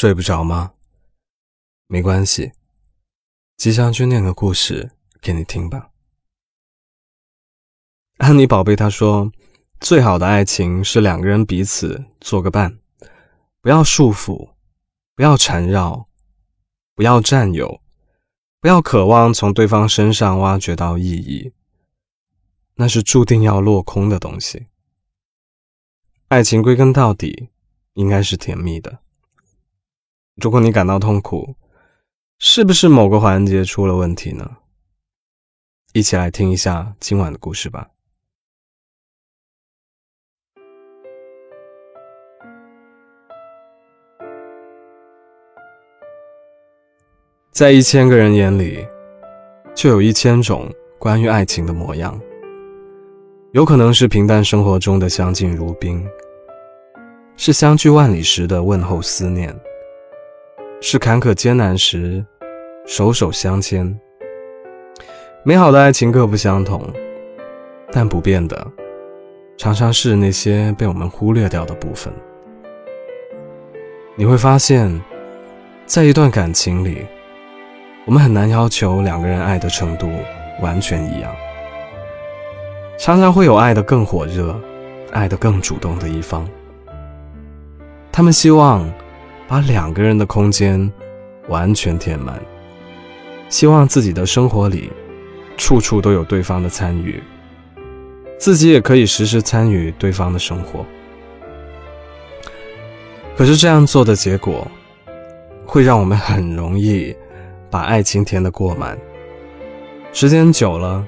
睡不着吗？没关系，吉祥君念个故事给你听吧。安妮宝贝她说：“最好的爱情是两个人彼此做个伴，不要束缚，不要缠绕，不要占有，不要渴望从对方身上挖掘到意义，那是注定要落空的东西。爱情归根到底应该是甜蜜的。”如果你感到痛苦，是不是某个环节出了问题呢？一起来听一下今晚的故事吧。在一千个人眼里，就有一千种关于爱情的模样。有可能是平淡生活中的相敬如宾，是相距万里时的问候思念。是坎坷艰难时，手手相牵。美好的爱情各不相同，但不变的，常常是那些被我们忽略掉的部分。你会发现，在一段感情里，我们很难要求两个人爱的程度完全一样，常常会有爱的更火热、爱的更主动的一方。他们希望。把两个人的空间完全填满，希望自己的生活里处处都有对方的参与，自己也可以时时参与对方的生活。可是这样做的结果，会让我们很容易把爱情填得过满。时间久了，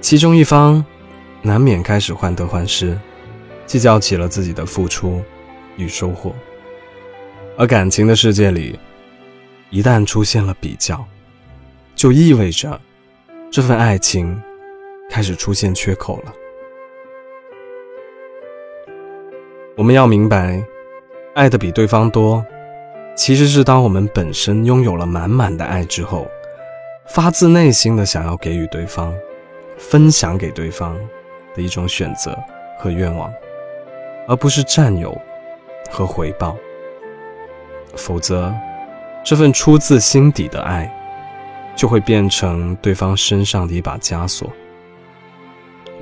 其中一方难免开始患得患失，计较起了自己的付出与收获。而感情的世界里，一旦出现了比较，就意味着这份爱情开始出现缺口了。我们要明白，爱的比对方多，其实是当我们本身拥有了满满的爱之后，发自内心的想要给予对方、分享给对方的一种选择和愿望，而不是占有和回报。否则，这份出自心底的爱，就会变成对方身上的一把枷锁。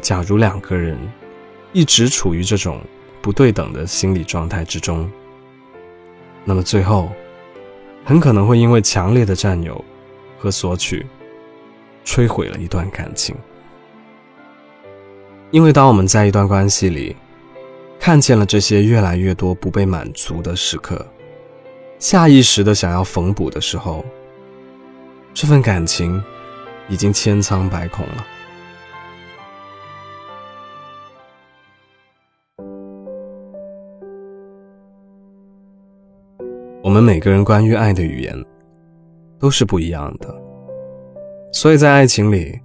假如两个人一直处于这种不对等的心理状态之中，那么最后很可能会因为强烈的占有和索取，摧毁了一段感情。因为当我们在一段关系里，看见了这些越来越多不被满足的时刻，下意识的想要缝补的时候，这份感情已经千疮百孔了。我们每个人关于爱的语言都是不一样的，所以在爱情里，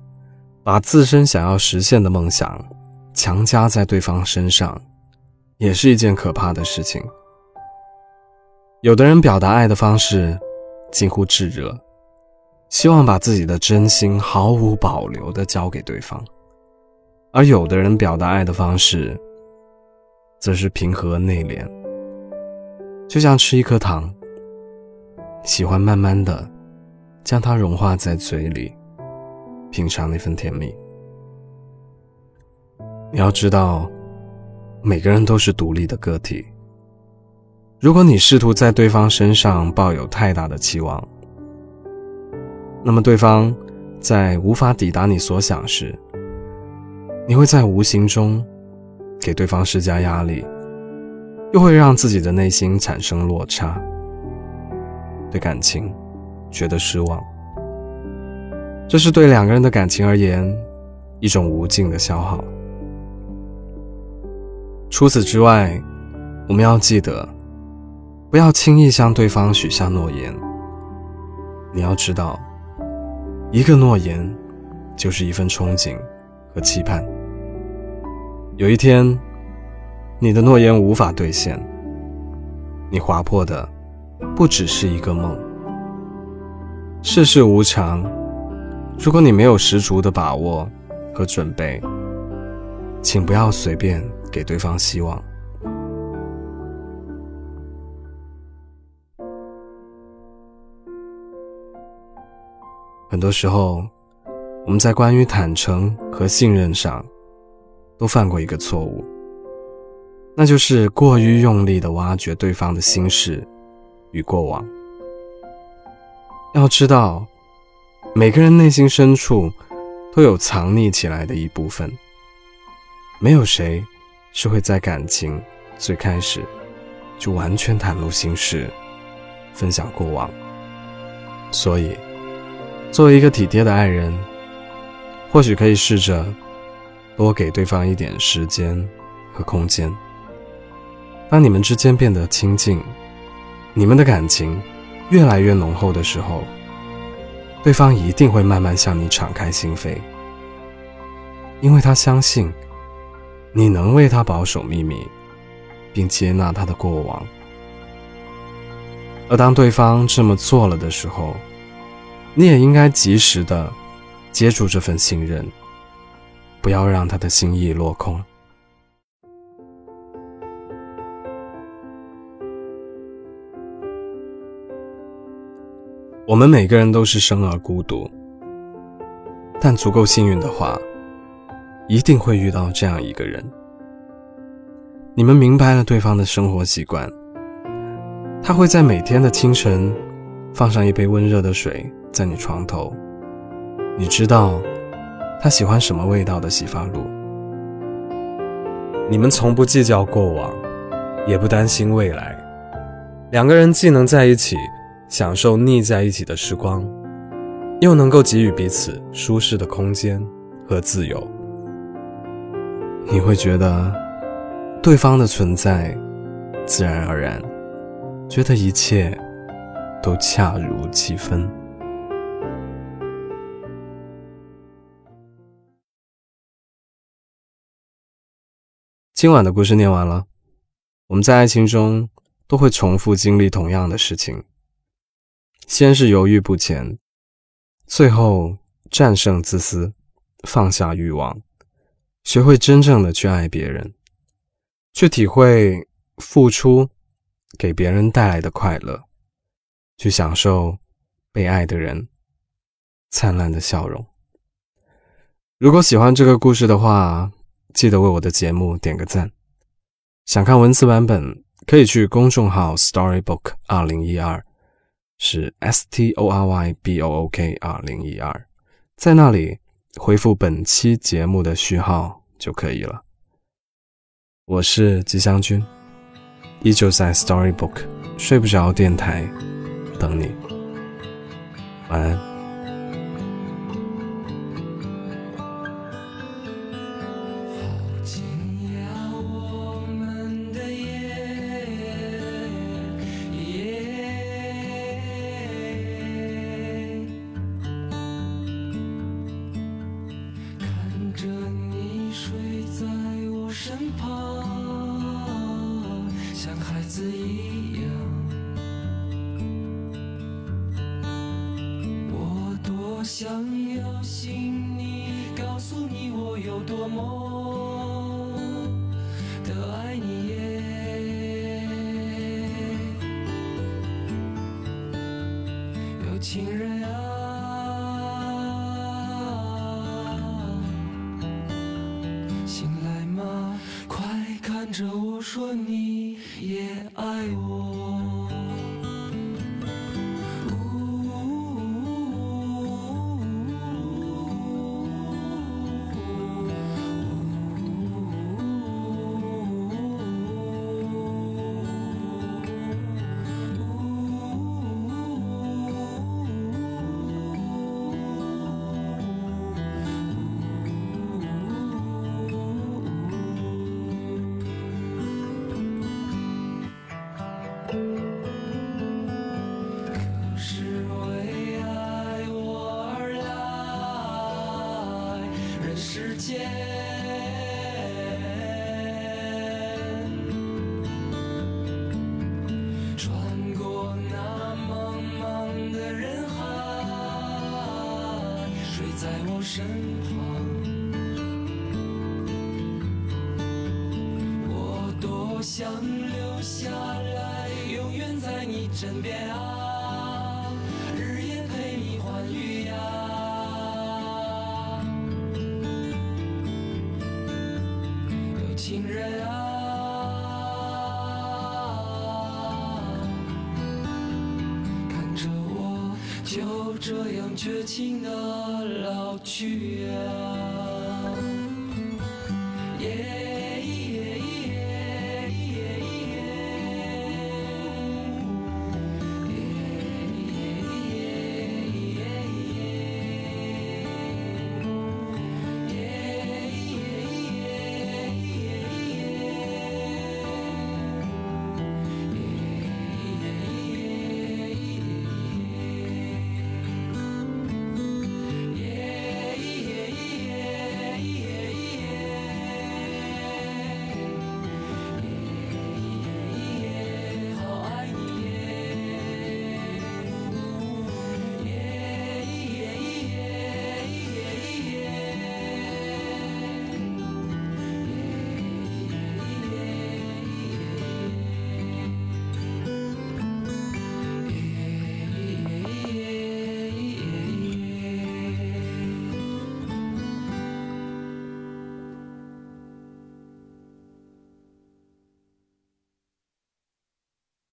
把自身想要实现的梦想强加在对方身上，也是一件可怕的事情。有的人表达爱的方式近乎炙热，希望把自己的真心毫无保留地交给对方；而有的人表达爱的方式则是平和内敛，就像吃一颗糖，喜欢慢慢的将它融化在嘴里，品尝那份甜蜜。你要知道，每个人都是独立的个体。如果你试图在对方身上抱有太大的期望，那么对方在无法抵达你所想时，你会在无形中给对方施加压力，又会让自己的内心产生落差，对感情觉得失望。这是对两个人的感情而言一种无尽的消耗。除此之外，我们要记得。不要轻易向对方许下诺言。你要知道，一个诺言就是一份憧憬和期盼。有一天，你的诺言无法兑现，你划破的不只是一个梦。世事无常，如果你没有十足的把握和准备，请不要随便给对方希望。很多时候，我们在关于坦诚和信任上，都犯过一个错误，那就是过于用力的挖掘对方的心事与过往。要知道，每个人内心深处都有藏匿起来的一部分，没有谁是会在感情最开始就完全袒露心事、分享过往。所以，作为一个体贴的爱人，或许可以试着多给对方一点时间和空间。当你们之间变得亲近，你们的感情。越来越浓厚的时候，对方一定会慢慢向你敞开心扉，因为他相信你能为他保守秘密，并接纳他的过往。而当对方这么做了的时候，你也应该及时的接住这份信任，不要让他的心意落空。我们每个人都是生而孤独，但足够幸运的话，一定会遇到这样一个人。你们明白了对方的生活习惯，他会在每天的清晨放上一杯温热的水在你床头，你知道他喜欢什么味道的洗发露。你们从不计较过往，也不担心未来，两个人既能在一起。享受腻在一起的时光，又能够给予彼此舒适的空间和自由，你会觉得对方的存在自然而然，觉得一切都恰如其分。今晚的故事念完了，我们在爱情中都会重复经历同样的事情。先是犹豫不前，最后战胜自私，放下欲望，学会真正的去爱别人，去体会付出给别人带来的快乐，去享受被爱的人灿烂的笑容。如果喜欢这个故事的话，记得为我的节目点个赞。想看文字版本，可以去公众号 Storybook 二零一二。是 S T O R Y B O O K 二零一二，在那里回复本期节目的序号就可以了。我是吉祥君，依旧在 Storybook 睡不着电台等你，晚安。多么的爱你耶。有情人身旁。我多想留下来永远在你枕边啊日夜陪你欢愉呀。有情人啊看着我就这样绝情的老去呀。